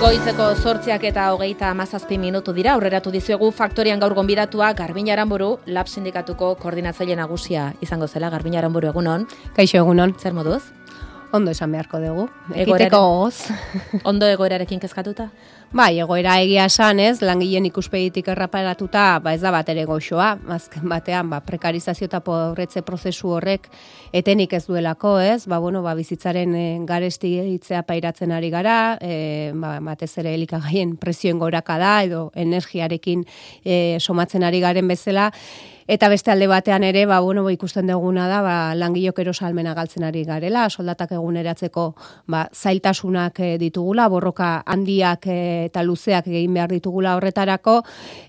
Goizeko sortziak eta hogeita amazazpi minutu dira, aurreratu dizuegu faktorian gaur gonbidatua Garbin Aranburu, lab sindikatuko koordinatzaile nagusia izango zela, Garbin Aranburu egunon. Kaixo egunon. Zer moduz? Ondo esan beharko dugu. Egiteko goz. Ondo egoerarekin kezkatuta? Bai, egoera egia esan ez, langileen ikuspegitik erraparatuta, ba ez da bat ere goxoa, azken batean, ba, prekarizazio eta pobretze prozesu horrek etenik ez duelako ez, ba, bueno, ba, bizitzaren e, garesti hitzea pairatzen ari gara, e, ba, batez ere elikagaien presioen goraka da, edo energiarekin e, somatzen ari garen bezala, Eta beste alde batean ere, ba, bueno, ba, ikusten duguna da, ba, langilok erosalmena galtzen ari garela, soldatak eguneratzeko ba, zailtasunak eh, ditugula, borroka handiak eh, eta luzeak egin behar ditugula horretarako,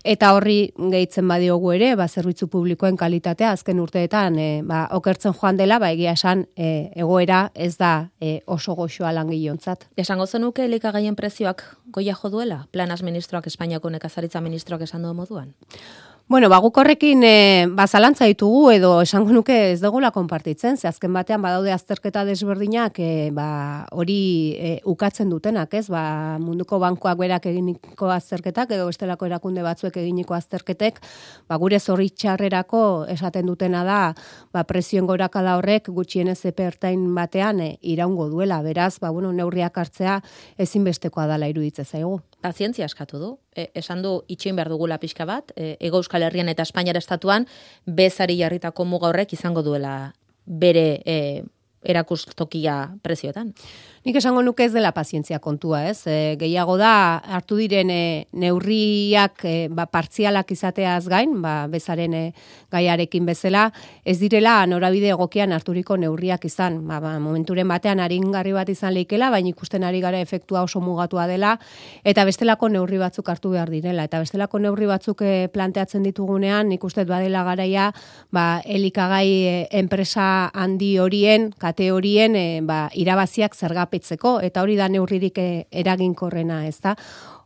eta horri gehitzen badiogu ere, ba, zerbitzu publikoen kalitatea, azken urteetan, e, ba, okertzen joan dela, ba, egia esan, egoera ez da oso goxoa langilontzat. Esango zenuke elikagaien prezioak goia jo duela? Planas ministroak, Espainiako nekazaritza ministroak esan du moduan? Bueno, ba, guk horrekin e, ba, zalantza ditugu edo esango nuke ez dugula konpartitzen, ze azken batean badaude azterketa desberdinak e, ba, hori e, ukatzen dutenak, ez? Ba, munduko bankoak berak eginiko azterketak edo bestelako erakunde batzuek eginiko azterketek, ba, gure zorritxarrerako esaten dutena da, ba, presioen gorakada horrek gutxienez epertain batean e, iraungo duela, beraz, ba, bueno, neurriak hartzea ezinbestekoa dala iruditzen zaigu pazientzia eskatu du. E, esan du itxein behar dugula pixka bat, e, Ego Euskal Herrian eta Espainiara estatuan, bezari jarritako muga horrek izango duela bere e, erakustokia prezioetan. Nik esango nuke ez dela pazientzia kontua, ez? E, gehiago da, hartu diren e, neurriak e, ba, partzialak izateaz gain, ba, bezaren e, gaiarekin bezala, ez direla norabide egokian harturiko neurriak izan. Ba, ba, momenturen batean aringarri bat izan leikela, baina ikusten ari gara efektua oso mugatua dela, eta bestelako neurri batzuk hartu behar direla. Eta bestelako neurri batzuk e, planteatzen ditugunean, nik uste badela garaia, ba, elikagai e, enpresa handi horien, kate horien, e, ba, irabaziak zergap petzeko eta hori da neurririk eh, eraginkorrena, ez da?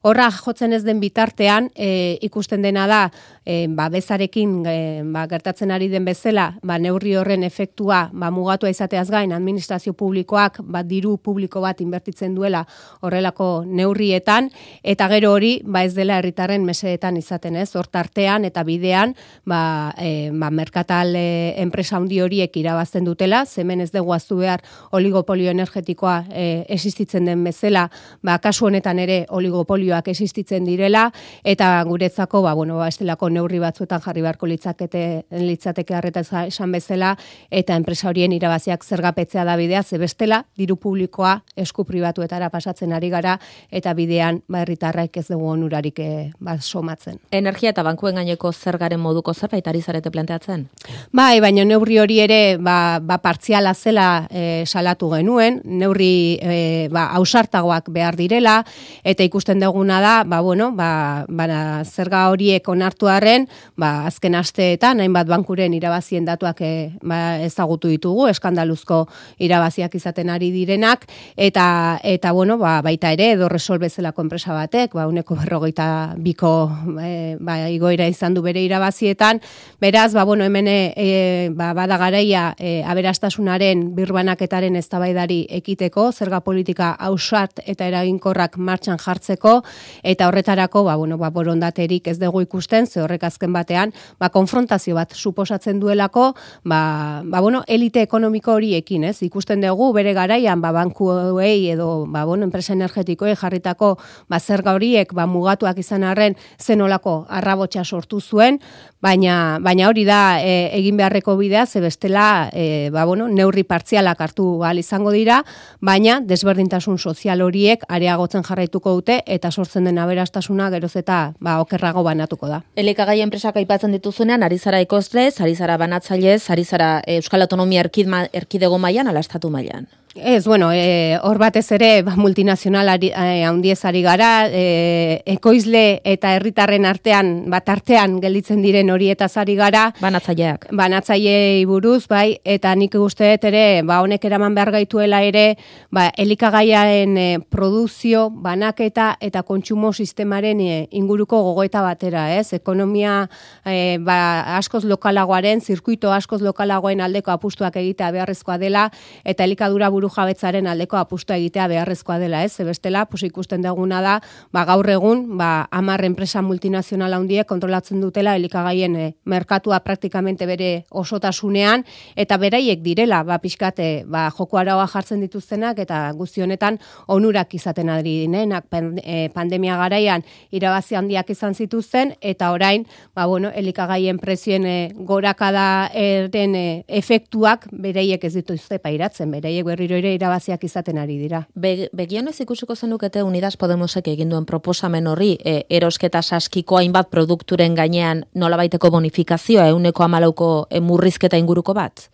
Horra jotzen ez den bitartean, e, ikusten dena da, e, ba, bezarekin e, ba, gertatzen ari den bezala, ba, neurri horren efektua ba, mugatua izateaz gain, administrazio publikoak ba, diru publiko bat inbertitzen duela horrelako neurrietan, eta gero hori ba, ez dela herritarren mesedetan izaten ez, hortartean eta bidean ba, e, ba, merkatal enpresa handi horiek irabazten dutela, zemen ez dugu aztu behar oligopolio energetikoa e, existitzen den bezala, ba, kasu honetan ere oligopolio ondorioak existitzen direla eta guretzako ba bueno ba estelako neurri batzuetan jarri beharko litzakete litzateke harreta esan bezala eta enpresa horien irabaziak zergapetzea da bidea ze bestela diru publikoa esku pribatuetara pasatzen ari gara eta bidean ba herritarraik ez dugu onurarik e, ba somatzen. Energia eta bankuen gaineko zergaren moduko zerbait ari zarete planteatzen? Bai baina neurri hori ere ba ba partziala zela e, salatu genuen neurri e, ba ausartagoak behar direla eta ikusten dugu duguna da, ba, bueno, ba, ba, zerga horiek onartu arren, ba, azken asteetan, hainbat bankuren irabazien datuak e, ba, ezagutu ditugu, eskandaluzko irabaziak izaten ari direnak, eta, eta bueno, ba, baita ere, edo resol bezalako enpresa batek, ba, uneko berrogeita biko e, ba, igoira izan du bere irabazietan, beraz, ba, bueno, hemen e, ba, bada garaia e, aberastasunaren birbanaketaren eztabaidari ekiteko, zerga politika ausart eta eraginkorrak martxan jartzeko, eta horretarako ba bueno ba borondaterik ez dugu ikusten ze horrek azken batean ba konfrontazio bat suposatzen duelako ba, ba bueno elite ekonomiko horiekin ez? Ikusten dugu bere garaian ba bankuei edo ba bueno enpresa energetikoei jarritako ba zerga horiek ba mugatuak izan arren zenolako arrabotsa sortu zuen. Baina baina hori da e, egin beharreko bidea ze bestela e, ba bueno neurri partzialak hartu bal izango dira baina desberdintasun sozial horiek areagotzen jarraituko dute eta sortzen den aberastasuna geroz eta ba okerrago banatuko da. Elikagai enpresak aipatzen dituzunean ari zara ikosle, ari zara banatzaile, ari zara Euskal Autonomia Erkidego mailan ala estatu mailan. Ez, bueno, e, hor batez ere ba, multinazional ari, e, ari gara, e, ekoizle eta herritarren artean, bat artean gelditzen diren hori eta zari gara. Banatzaileak. Banatzaileei buruz, bai, eta nik uste ere, ba, honek eraman behar gaituela ere, ba, elikagaiaen e, produzio, banaketa eta kontsumo sistemaren e, inguruko gogoeta batera, ez? Ekonomia e, ba, askoz lokalagoaren, zirkuito askoz lokalagoen aldeko apustuak egitea beharrezkoa dela, eta elikadura buru buru jabetzaren aldeko apustu egitea beharrezkoa dela, ez? Bestela, pues ikusten duguna da, ba, gaur egun, ba, amar enpresa multinazional handiek kontrolatzen dutela elikagaien e, merkatua praktikamente bere osotasunean, eta beraiek direla, ba, pixkate, ba, joko araua jartzen dituztenak, eta guzti honetan onurak izaten adri dinenak, e, pandemia garaian irabazi handiak izan zituzten, eta orain, ba, bueno, elikagaien prezioen e, gorakada eren e, efektuak bereiek ez dituzte pairatzen, bereiek berriro ere irabaziak izaten ari dira. Be, begian ez ikusiko zenukete Unidas Podemosek egin duen proposamen horri, e, erosketa saskiko hainbat produkturen gainean nolabaiteko bonifikazioa, euneko amalauko e, murrizketa inguruko bat?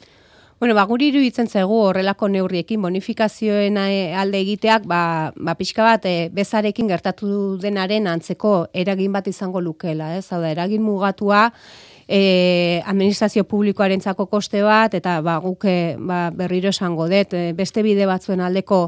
Bueno, ba, guri iruditzen zaigu horrelako neurriekin bonifikazioen eh, alde egiteak, ba, ba pixka bat, e, bezarekin gertatu denaren antzeko eragin bat izango lukela, ez? Hau da, eragin mugatua, e, administrazio publikoarentzako koste bat eta ba guke ba, berriro esango dut beste bide batzuen aldeko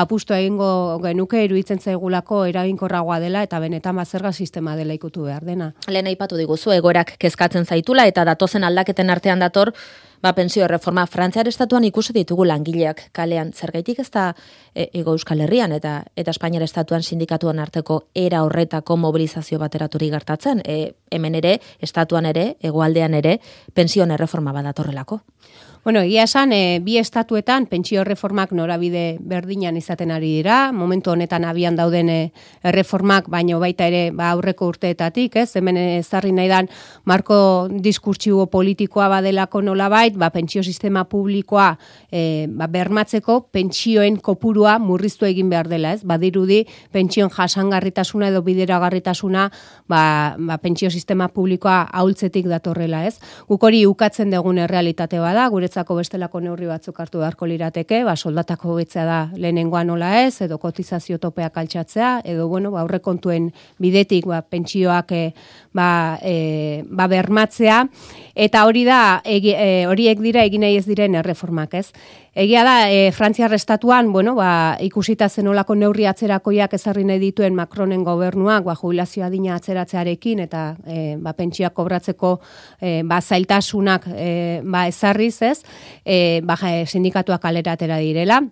apustu egingo genuke iruditzen zaigulako eraginkorragoa dela eta benetan bazerga sistema dela ikutu behar dena. Lehen aipatu diguzu egorak kezkatzen zaitula eta datozen aldaketen artean dator ba, pensio reforma Frantziar estatuan ikusi ditugu langileak kalean zergaitik ez da e, ego euskal herrian eta eta Espainiar estatuan sindikatuan arteko era horretako mobilizazio bateraturi gertatzen. E, hemen ere, estatuan ere, egoaldean ere, pensioen erreforma badatorrelako. Bueno, egia esan, e, bi estatuetan pentsio reformak norabide berdinan izaten ari dira, momentu honetan abian dauden e, erreformak, baino baita ere ba, aurreko urteetatik, ez, hemen ezarri nahi dan, marko diskurtsibo politikoa badelako nolabait, ba, pentsio sistema publikoa e, ba, bermatzeko pentsioen kopurua murriztu egin behar dela, ez, badirudi pentsioen jasangarritasuna edo bideragarritasuna ba, ba, pentsio sistema publikoa haultzetik datorrela, ez. Guk hori ukatzen dugun errealitate bada, gure guretzako bestelako neurri batzuk hartu beharko lirateke, ba, soldatako hobetzea da lehenengoa nola ez, edo kotizazio topeak altxatzea, edo bueno, ba, aurrekontuen bidetik ba, pentsioak e, ba, e, ba, bermatzea, eta hori da, e, horiek dira egin nahi ez diren erreformak, ez? Egia da, e, Frantziar estatuan, bueno, ba, ikusita zenolako neurri atzerakoiak ezarri nahi dituen Macronen gobernuak, ba, jubilazioa dina atzeratzearekin, eta e, ba, pentsioak kobratzeko e, ba, zailtasunak e, ba, ezarriz, ez? e, baja, sindikatuak alera atera direla,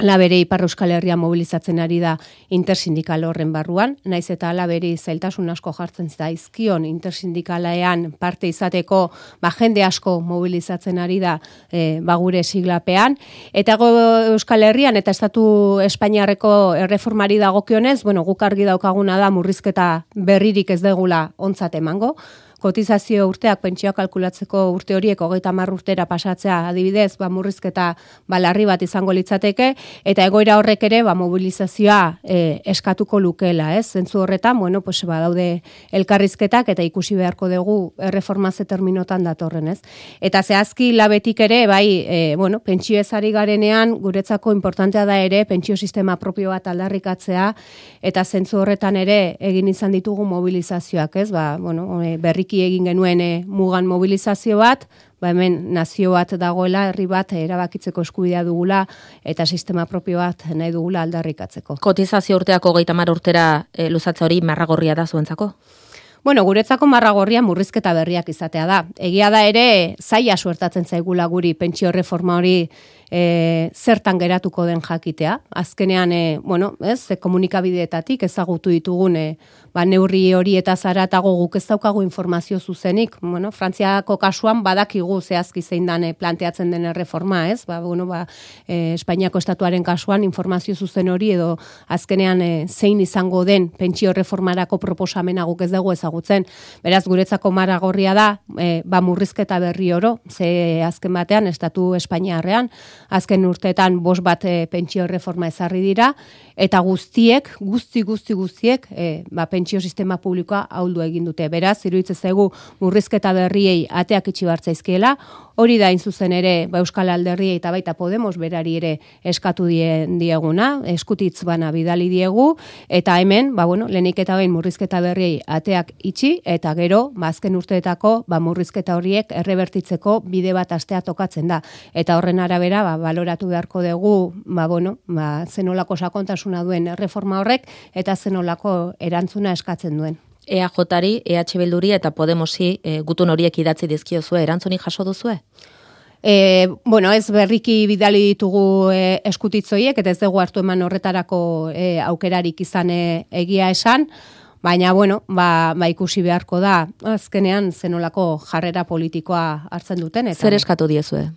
la bere ipar euskal herria mobilizatzen ari da intersindikal horren barruan, naiz eta ala bere zailtasun asko jartzen zaizkion intersindikalean parte izateko ba, jende asko mobilizatzen ari da e, bagure siglapean, eta go euskal herrian eta estatu espainiarreko erreformari dagokionez, bueno, guk argi daukaguna da murrizketa berririk ez degula ontzat emango, kotizazio urteak pentsioa kalkulatzeko urte horiek hogeita hamar urtera pasatzea adibidez, ba, murrizketa balarri bat izango litzateke, eta egoera horrek ere ba, mobilizazioa e, eskatuko lukela, ez? Zentzu horretan, bueno, pues, ba, daude elkarrizketak eta ikusi beharko dugu erreformaze terminotan datorren, ez? Eta zehazki labetik ere, bai, e, bueno, pentsio ezari garenean, guretzako importantea da ere, pentsio sistema propio bat aldarrikatzea, eta zentzu horretan ere, egin izan ditugu mobilizazioak, ez? Ba, bueno, berrik egin genuen e, mugan mobilizazio bat, ba hemen nazio bat dagoela, herri bat erabakitzeko eskubidea dugula eta sistema propio bat nahi dugula aldarrikatzeko. Kotizazio urteako geita mar urtera e, luzatza hori marragorria da zuentzako? Bueno, guretzako marragorria murrizketa berriak izatea da. Egia da ere, zaila suertatzen zaigula guri pentsio reforma hori e, zertan geratuko den jakitea. Azkenean, e, bueno, ez, e, komunikabideetatik ezagutu ditugun e, ba, neurri hori eta zaratago guk ez daukagu informazio zuzenik. Bueno, Frantziako kasuan badakigu zehazki zein dane planteatzen den reforma, ez? Ba, bueno, ba, e, Espainiako estatuaren kasuan informazio zuzen hori edo azkenean e, zein izango den pentsio reformarako proposamena guk ez dugu ezagutzen. Beraz, guretzako maragorria da, e, ba, murrizketa berri oro, ze azken batean, estatu Espainiarrean, azken urteetan bos bat e, pentsio reforma ezarri dira, eta guztiek, guzti, guzti, guztiek, e, ba, pentsio sistema publikoa hauldu egin dute. Beraz, iruditzen zaigu murrizketa berriei ateak itxi bartzaizkiela, hori da zuzen ere ba, Euskal Alderri eta baita Podemos berari ere eskatu die, dieguna, eskutitz bana bidali diegu, eta hemen, ba, bueno, lehenik eta behin murrizketa berriei ateak itxi, eta gero, ba, azken urteetako, ba, murrizketa horiek errebertitzeko bide bat astea tokatzen da. Eta horren arabera, ba, baloratu beharko dugu, ba, bueno, ba, zenolako sakontasuna duen reforma horrek, eta zenolako erantzuna eskatzen duen. EAJari, EH Bilduri eta Podemosi e, gutun horiek idatzi dizkiozue, erantzunik jaso duzue? E, bueno, ez berriki bidali ditugu e, eskutitzoiek, eta ez dugu hartu eman horretarako e, aukerarik izan e, egia esan, baina, bueno, ba, ba ikusi beharko da, azkenean zenolako jarrera politikoa hartzen duten. Eta, Zer eskatu diezue?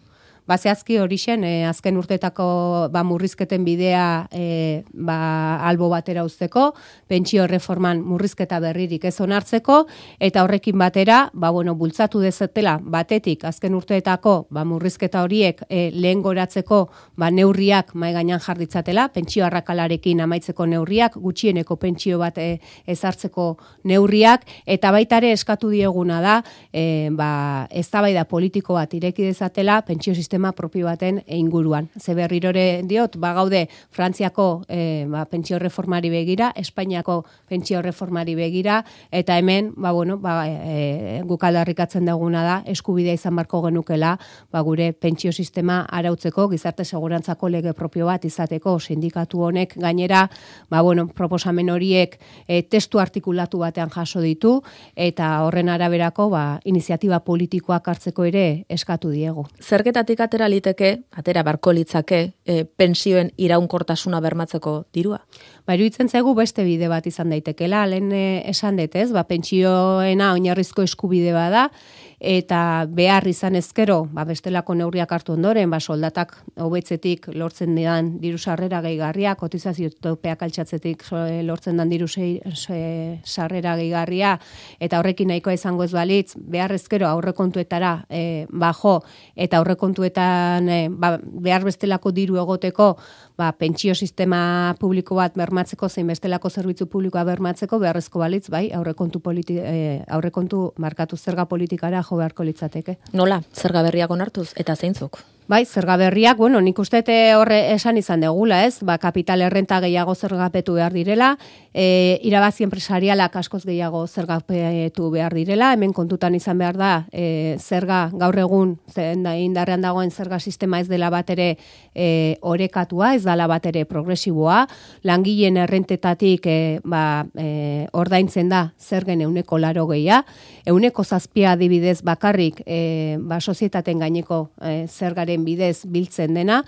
Ba, zehazki hori zen, eh, azken urtetako ba, murrizketen bidea e, ba, albo batera uzteko, pentsio reforman murrizketa berririk ez onartzeko, eta horrekin batera, ba, bueno, bultzatu dezetela, batetik, azken urteetako ba, murrizketa horiek e, lehen goratzeko ba, neurriak mai gainan jarditzatela, pentsio arrakalarekin amaitzeko neurriak, gutxieneko pentsio bat e, ezartzeko neurriak, eta baitare eskatu dieguna da, e, ba, ez da politiko bat ireki dezatela, pentsio sistema sistema propio baten inguruan. Ze berrirore diot, ba gaude Frantziako e, ba, pentsio reformari begira, Espainiako pentsio reformari begira, eta hemen, ba, bueno, ba, e, gukaldarrikatzen daguna da, eskubidea izan barko genukela, ba, gure pentsio sistema arautzeko, gizarte segurantzako lege propio bat izateko, sindikatu honek gainera, ba, bueno, proposamen horiek e, testu artikulatu batean jaso ditu, eta horren araberako, ba, iniziatiba politikoak hartzeko ere eskatu diegu. Zergetatik atera liteke, atera barko litzake, e, pensioen iraunkortasuna bermatzeko dirua? Ba, iruditzen zaigu beste bide bat izan daitekela, lehen eh, esan detez, ba, pentsioena oinarrizko eskubide bada, eta behar izan ezkero, ba, bestelako neurriak hartu ondoren, ba, soldatak hobetzetik lortzen dian diru sarrera gehigarria, kotizazio topeak altxatzetik lortzen dan diru sarrera gehigarria, eta horrekin nahikoa izango ez balitz, behar ezkero aurrekontuetara e, bajo, eta aurrekontuetan e, ba, behar bestelako diru egoteko, ba, pentsio sistema publiko bat bermatzeko, zein bestelako zerbitzu publikoa bermatzeko, beharrezko balitz, bai, aurrekontu, politi, e, aurrekontu markatu zerga politikara jo beharko litzateke. Nola, zerga berriak onartuz, eta zeintzuk? Bai, zerga berriak, bueno, nik uste horre esan izan degula, ez? Ba, kapital errenta gehiago zergapetu behar direla, e, irabazi empresarialak askoz gehiago zergapetu behar direla, hemen kontutan izan behar da, e, zerga gaur egun, zen da, indarrean dagoen zerga sistema ez dela bat ere e, orekatua, ez dela bat ere progresiboa, langileen errentetatik e, ba, e, ordaintzen da zergen euneko laro gehia, euneko zazpia adibidez bakarrik e, ba, sozietaten gaineko e, zergare bidez biltzen dena,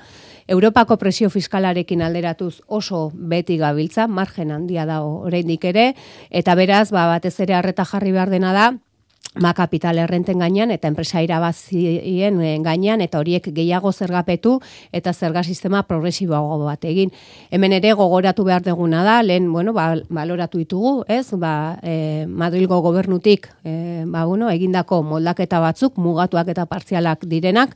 Europako presio fiskalarekin alderatuz oso beti gabiltza, margen handia da oraindik ere, eta beraz, ba, batez ere harreta jarri behar dena da, ma kapital errenten gainean eta enpresa irabazien eh, gainean eta horiek gehiago zergapetu eta zerga sistema progresiboago bat egin. Hemen ere gogoratu behar deguna da, lehen, bueno, ba, baloratu ditugu, ez? Ba, e, Madrilgo gobernutik, e, ba, bueno, egindako moldaketa batzuk, mugatuak eta partzialak direnak,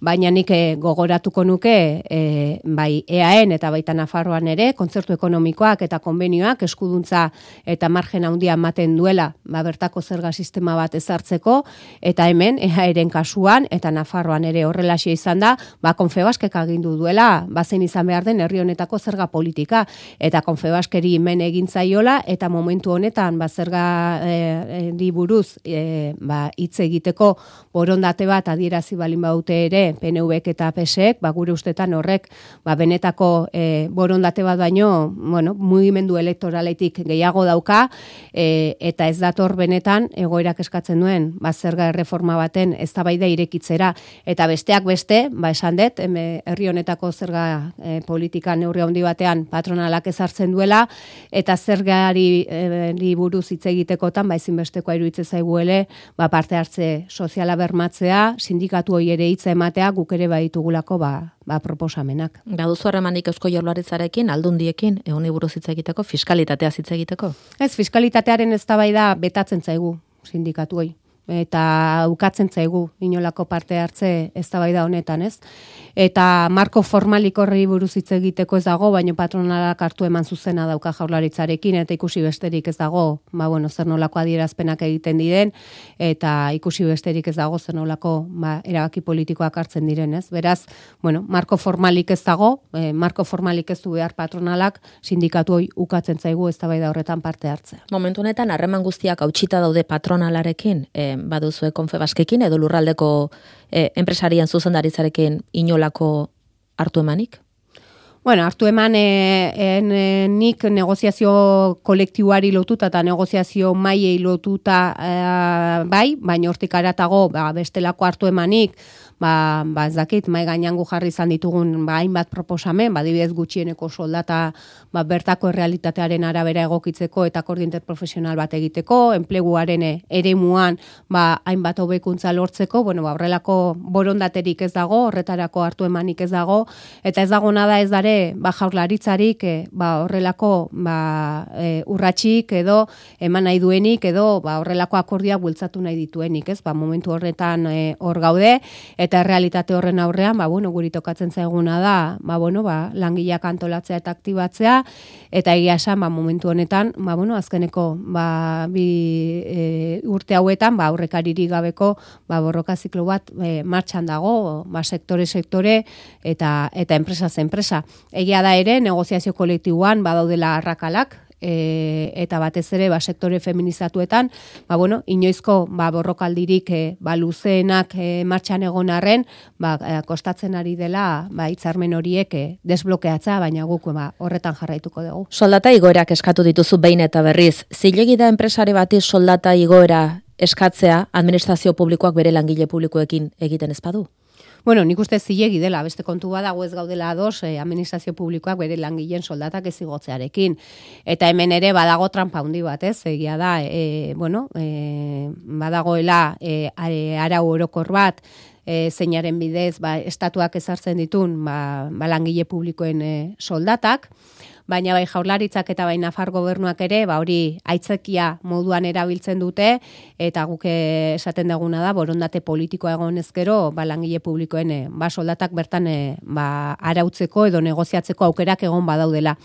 baina nik gogoratuko nuke e, bai EAN eta baita Nafarroan ere, kontzertu ekonomikoak eta konbenioak eskuduntza eta margen handia ematen duela, ba, bertako zerga sistema bat ezartzeko, eta hemen, eaeren kasuan, eta Nafarroan ere horrelaxia izan da, ba, konfebaskek agindu duela, bazen izan behar den herri honetako zerga politika, eta konfebaskeri hemen egintzaiola, eta momentu honetan, ba, zerga e, e, buruz, e, ba, hitz egiteko borondate bat adierazi balin baute ere, PNVek eta PSek, ba, gure ustetan horrek, ba, benetako e, borondate bat baino, bueno, mugimendu elektoraletik gehiago dauka, e, eta ez dator benetan, egoerak eskatzen eskatzen ba zerga erreforma baten eztabaida irekitzera eta besteak beste ba esan dut herri honetako zerga e, politika neurri handi batean patronalak ezartzen duela eta zergari e, buruz hitz egitekotan ba ezinbestekoa iruditzen zaiguele ba parte hartze soziala bermatzea sindikatu hori ere hitza ematea guk ere baditugulako ba ba proposamenak. Baduzu harremanik Eusko Jaurlaritzarekin aldundiekin ehoni buruz hitz egiteko fiskalitatea hitz egiteko. Ez fiskalitatearen eztabaida betatzen zaigu sindikatuei eta ukatzen zaigu inolako parte hartze eztabaida honetan, ez? Eta marko formalik horri buruz hitz egiteko ez dago, baino patronalak hartu eman zuzena dauka jaurlaritzarekin eta ikusi besterik ez dago, ba bueno, zer nolako adierazpenak egiten diren eta ikusi besterik ez dago zer nolako ba, erabaki politikoak hartzen diren, ez? Beraz, bueno, marko formalik ez dago, e, marko formalik ez du behar patronalak sindikatu hoi ukatzen zaigu eztabaida horretan parte hartzea. Momentu honetan harreman guztiak hautsita daude patronalarekin, e, baduzue konfebaskekin edo lurraldeko e, enpresarien zuzendaritzarekin inolako hartu emanik? Bueno, hartu eman e, en, e, nik negoziazio kolektiboari lotuta eta negoziazio maiei lotuta e, bai, baina hortik aratago ba, bestelako hartu emanik, ba, ba ez dakit, mai gainango jarri izan ditugun ba, hainbat proposamen, ba, dibidez gutxieneko soldata ba, bertako errealitatearen arabera egokitzeko eta koordinter profesional bat egiteko, enpleguaren eremuan ba, hainbat hobekuntza lortzeko, bueno, ba, horrelako borondaterik ez dago, horretarako hartu emanik ez dago, eta ez dago nada ez dare, ba, jaurlaritzarik, e, ba, horrelako ba, e, urratxik edo eman nahi duenik edo ba, horrelako akordia bultzatu nahi dituenik, ez? Ba, momentu horretan e, hor gaude eta realitate horren aurrean, ba, bueno, guri tokatzen zaiguna da, ba, bueno, ba, langileak antolatzea eta aktibatzea eta egia esan, ba, momentu honetan, ba, bueno, azkeneko ba, bi e, urte hauetan, ba, aurrekariri gabeko ba, borroka ziklo bat e, martxan dago, ba, sektore sektore eta eta enpresa enpresa. Egia da ere, negoziazio kolektiboan badaudela arrakalak, e, eta batez ere ba, sektore feminizatuetan, ba, bueno, inoizko ba, borrokaldirik e, ba, luzeenak e, martxan egon arren, ba, e, kostatzen ari dela ba, itzarmen horiek e, desblokeatza, baina guk ba, horretan jarraituko dugu. Soldata igoerak eskatu dituzu behin eta berriz, zilegi da enpresare bati soldata igoera eskatzea administrazio publikoak bere langile publikoekin egiten ezpadu? Bueno, nik uste zilegi dela, beste kontu badago ez gaudela ados, eh, administrazio publikoak bere langileen soldatak ez igotzearekin. Eta hemen ere badago trampa handi bat, ez? Egia da, e, bueno, e, badagoela e, arau orokor bat, e, zeinaren bidez, ba, estatuak ezartzen ditun, ba, ba langile publikoen e, soldatak, baina bai jaurlaritzak eta bai Nafar gobernuak ere, ba hori aitzekia moduan erabiltzen dute eta guk esaten deguna da borondate politikoa egon ezkero, ba langile publikoen eh, ba soldatak bertan eh, ba arautzeko edo negoziatzeko aukerak egon badaudela.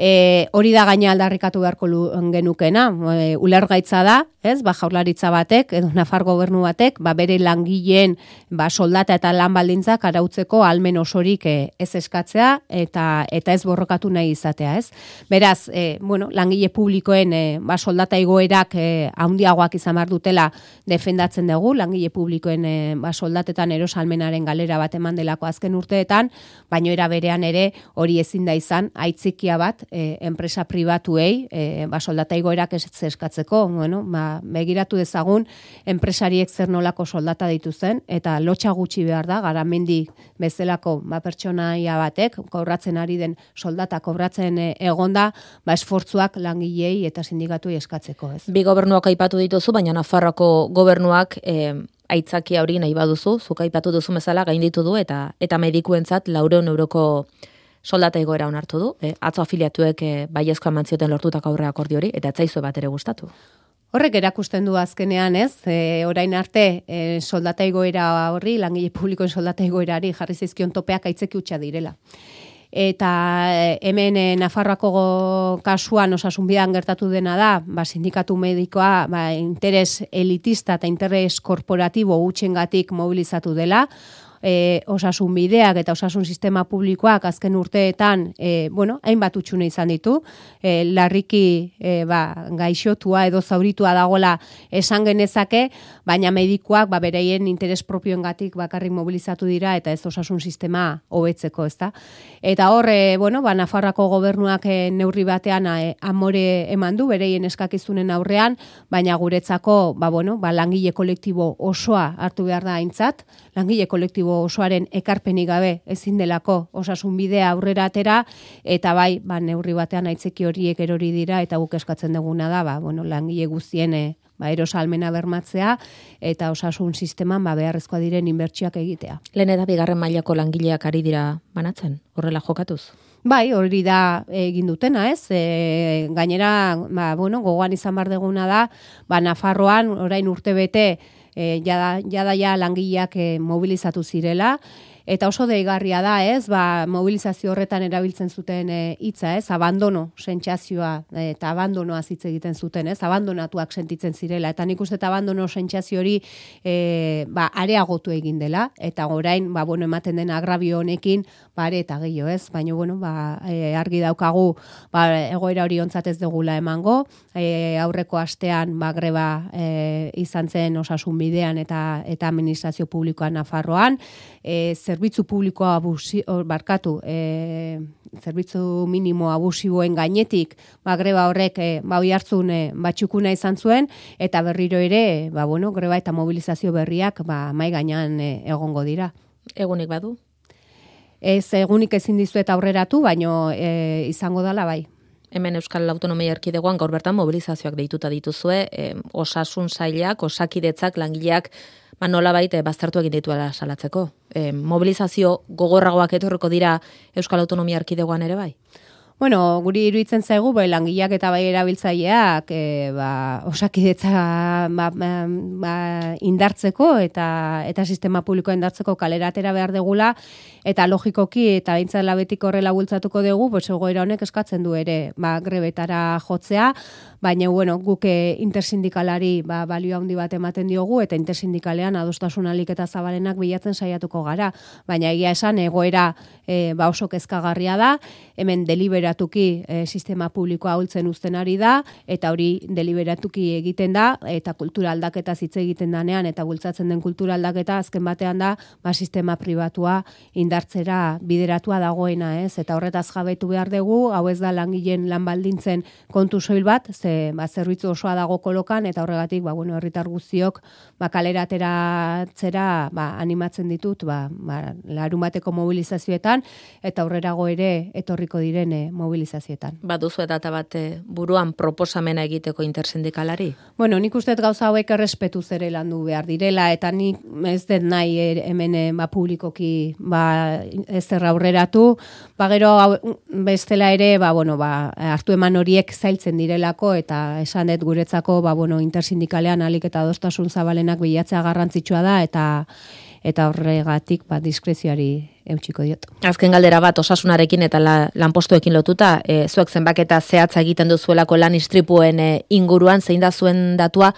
E, hori da gaina aldarrikatu beharko genukena, e, ulergaitza da, ez, ba, jaurlaritza batek, edo nafar gobernu batek, ba, bere langileen ba, soldata eta lan baldintzak arautzeko almen osorik e, ez eskatzea eta eta ez borrokatu nahi izatea, ez. Beraz, e, bueno, langile publikoen e, ba, soldata igoerak e, handiagoak izan behar dutela defendatzen dugu, langile publikoen e, ba, soldatetan erosalmenaren galera bat eman delako azken urteetan, baino era berean ere hori ezin da izan, aitzikia bat, e, enpresa pribatuei e, ba, soldata igoerak ez eskatzeko, bueno, ba, begiratu dezagun enpresariek zer nolako soldata dituzen, eta lotxa gutxi behar da, gara mendi bezalako ba, pertsonaia batek, kobratzen ari den soldata kobratzen e, egonda, ba, esfortzuak langilei eta sindikatu eskatzeko. Ez. Bi gobernuak aipatu dituzu, baina Nafarroko gobernuak e, aitzakia hori nahi baduzu, zuk aipatu duzu bezala gainditu du, eta eta medikuentzat laureun euroko soldata egoera onartu du, e, atzo afiliatuek e, baiezko amantzioten lortutako aurre akordi hori, eta etzaizu bat ere gustatu. Horrek erakusten du azkenean, ez? E, orain arte e, soldata egoera horri, langile publikoen soldata egoerari jarri zizkion topeak aitzeki utxa direla. Eta e, hemen e, Nafarroako kasuan osasun bidan gertatu dena da, ba, sindikatu medikoa ba, interes elitista eta interes korporatibo utxengatik mobilizatu dela, e, osasun bideak eta osasun sistema publikoak azken urteetan e, bueno, hainbat utxune izan ditu, e, larriki e, ba, gaixotua edo zauritua dagola esan genezake, baina medikoak ba, bereien interes propioengatik bakarrik mobilizatu dira eta ez osasun sistema hobetzeko, ezta. Eta hor, e, bueno, ba, Nafarrako gobernuak e, neurri batean e, amore eman du bereien eskakizunen aurrean, baina guretzako ba, bueno, ba, langile kolektibo osoa hartu behar da aintzat, langile kolektibo osoaren ekarpenik gabe ezin delako osasun bidea aurrera atera eta bai ba neurri batean aitzeki horiek erori dira eta guk eskatzen duguna da ba bueno langile guztien e, ba erosalmena bermatzea eta osasun sisteman ba beharrezkoa diren inbertsioak egitea. Lehen eta bigarren mailako langileak ari dira banatzen, horrela jokatuz. Bai, hori da egin dutena, ez? E, gainera, ba, bueno, gogoan izan bar deguna da, ba, Nafarroan orain urte bete e, jada, jada ja langileak e, mobilizatu zirela, eta oso deigarria da, ez, ba, mobilizazio horretan erabiltzen zuten eh, hitza, ez, abandono sentsazioa eta abandonoa hitz egiten zuten, ez, abandonatuak sentitzen zirela. Eta nik uste abandono sentsazio hori e, ba, areagotu egin dela. Eta orain ba bueno ematen den agrabio honekin bare eta gehiago, ez, baina bueno, ba, e, argi daukagu ba, egoera hori ontzat ez degula emango, e, aurreko astean ba greba e, izan zen osasun bidean eta eta administrazio publikoan Nafarroan, e, zerbitzu publikoa abusi, or, barkatu, e, zerbitzu minimo abusiboen gainetik, ba, greba horrek e, ba, hartzun e, batxukuna izan zuen, eta berriro ere, ba, bueno, greba eta mobilizazio berriak ba, mai gainean e, egongo dira. Egunik badu? Ez egunik ezin dizuet aurreratu, baino e, izango dala bai hemen Euskal Autonomia Erkidegoan gaur bertan mobilizazioak deituta dituzue, e, osasun sailak, osakidetzak, langileak, ba nola baite baztertu egin dituela salatzeko. E, mobilizazio gogorragoak etorriko dira Euskal Autonomia Erkidegoan ere bai? Bueno, guri iruditzen zaigu, bai, langileak eta bai erabiltzaileak e, ba, osakidetza ba, ba, ba, indartzeko eta eta sistema publikoa indartzeko kaleratera behar degula, eta logikoki eta behintzat labetik horrela bultzatuko dugu, pues, egoera honek eskatzen du ere ba, grebetara jotzea, baina bueno, guk eh, intersindikalari ba, balio handi bat ematen diogu, eta intersindikalean adostasun alik eta zabalenak bilatzen saiatuko gara, baina egia esan egoera e, ba oso kezkagarria da, hemen deliberatuki e, sistema publikoa hultzen uzten ari da, eta hori deliberatuki egiten da, eta kultura aldaketa zitze egiten danean, eta bultzatzen den kultura aldaketa azken batean da, ba, sistema pribatua indartzera bideratua dagoena, ez? Eta horretaz jabetu behar dugu, hau ez da langileen lan baldintzen kontu soil bat, ze ba, zerbitzu osoa dago kolokan, eta horregatik, ba, bueno, herritar guztiok, ba, kaleratera txera, ba, animatzen ditut, ba, ba, larun bateko mobilizazioetan, eta aurrerago ere etorriko direne mobilizazioetan. Ba, duzu eta bat eh, buruan proposamena egiteko intersindikalari? Bueno, nik uste gauza hauek errespetu zere landu behar direla, eta nik ez den nahi er, hemen eh, ba, publikoki ba, ez aurreratu, ba gero bestela ere, ba, bueno, ba, hartu eman horiek zailtzen direlako, eta esan dut guretzako, ba, bueno, intersindikalean alik eta dostasun zabalenak bilatzea garrantzitsua da, eta eta horregatik ba, diskrezioari eutxiko diot. Azken galdera bat osasunarekin eta la, lanpostuekin lotuta, e, zuek zenbak eta zehatza egiten duzuelako lan istripuen e, inguruan, zein da zuen datua,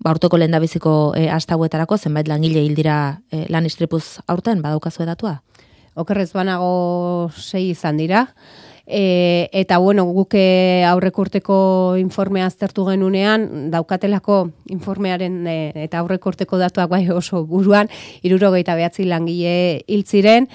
ba, urteko lehen biziko e, astauetarako, zenbait langile hildira e, lan istripuz aurten, badaukazu datua? okerrez banago sei izan dira. E, eta bueno, guke aurrek urteko informea aztertu genunean, daukatelako informearen e, eta aurrek urteko datuak bai oso buruan, irurogeita behatzi langile hiltziren,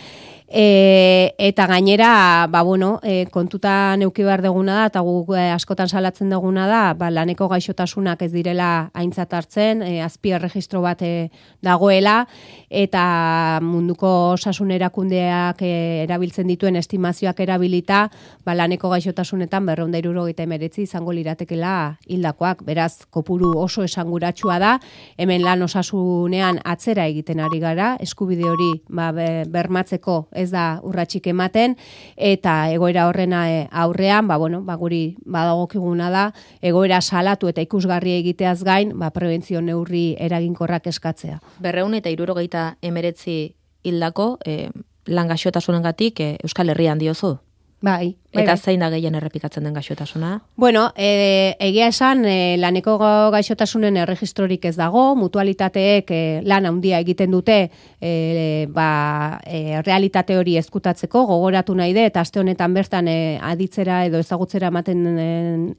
E, eta gainera, ba, bueno, e, kontuta neuki behar deguna da, eta gu e, askotan salatzen deguna da, ba, laneko gaixotasunak ez direla aintzat hartzen, e, azpi erregistro bat e, dagoela, eta munduko osasun erakundeak e, erabiltzen dituen estimazioak erabilita, ba, laneko gaixotasunetan berreunda iruro emeretzi izango liratekela hildakoak. Beraz, kopuru oso esanguratsua da, hemen lan osasunean atzera egiten ari gara, eskubide hori ba, bermatzeko ez da urratxik ematen eta egoera horrena e, aurrean, ba bueno, ba guri badagokiguna da egoera salatu eta ikusgarri egiteaz gain, ba prebentzio neurri eraginkorrak eskatzea. 279 hildako eh langaxotasunengatik e, Euskal Herrian diozu. Bai. Eta zein da gehien errepikatzen den gaixotasuna? Bueno, e, egia esan, e, laneko gaixotasunen erregistrorik ez dago, mutualitateek e, lan handia egiten dute e, ba, e, realitate hori ezkutatzeko, gogoratu nahi de, eta aste honetan bertan e, aditzera edo ezagutzera ematen e,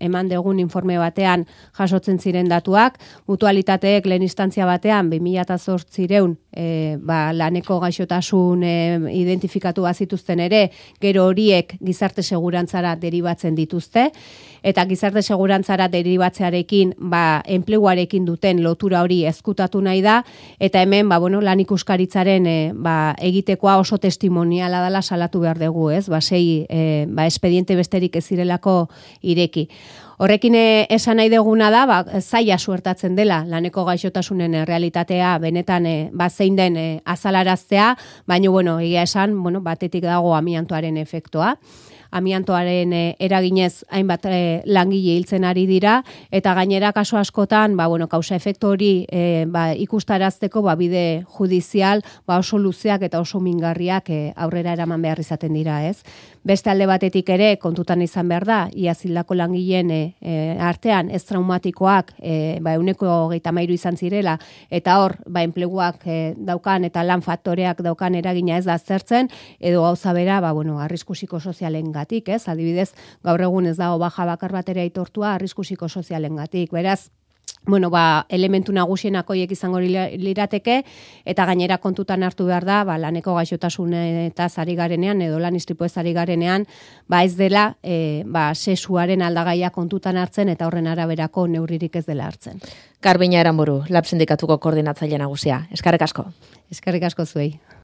eman degun informe batean jasotzen ziren datuak, mutualitateek lehen instantzia batean, 2008 e, ba, laneko gaixotasun e, identifikatu bazituzten ere, gero horiek gizarte segurantzara deribatzen dituzte eta gizarte segurantzara deribatzearekin ba enpleguarekin duten lotura hori ezkutatu nahi da eta hemen ba bueno lan ikuskaritzaren e, ba, egitekoa oso testimoniala dela salatu behar dugu, ez? Ba sei e, ba espediente besterik ez zirelako ireki. Horrekin eh, esan nahi deguna da, ba, zaila suertatzen dela laneko gaixotasunen realitatea benetan e, ba, zein den azalaraztea, baina bueno, egia esan, bueno, batetik dago amiantoaren efektua amiantoaren e, eraginez hainbat e, langile hiltzen ari dira eta gainera kaso askotan ba bueno kausa efektu hori e, ba, ikustarazteko ba bide judizial ba oso luzeak eta oso mingarriak e, aurrera eraman behar izaten dira, ez? Beste alde batetik ere kontutan izan behar da ia zildako langileen e, artean ez traumatikoak e, ba uneko 33 izan zirela eta hor ba enpleguak daukan eta lan faktoreak daukan eragina ez da zertzen edo gauza bera ba bueno arrisku psikosozialen gatik, ez? Adibidez, gaur egun ez dago baja bakar batera aitortua arrisku psikosozialengatik. Beraz, bueno, ba, elementu nagusienak hoiek izango lirateke eta gainera kontutan hartu behar da, ba, laneko gaixotasun eta zari garenean edo lan istripu ez garenean, ba, ez dela e, ba, sesuaren aldagaia kontutan hartzen eta horren araberako neurririk ez dela hartzen. Garbina eranburu, lab sindikatuko koordinatzaile nagusia. Eskarrik asko. Eskarrik asko zuei.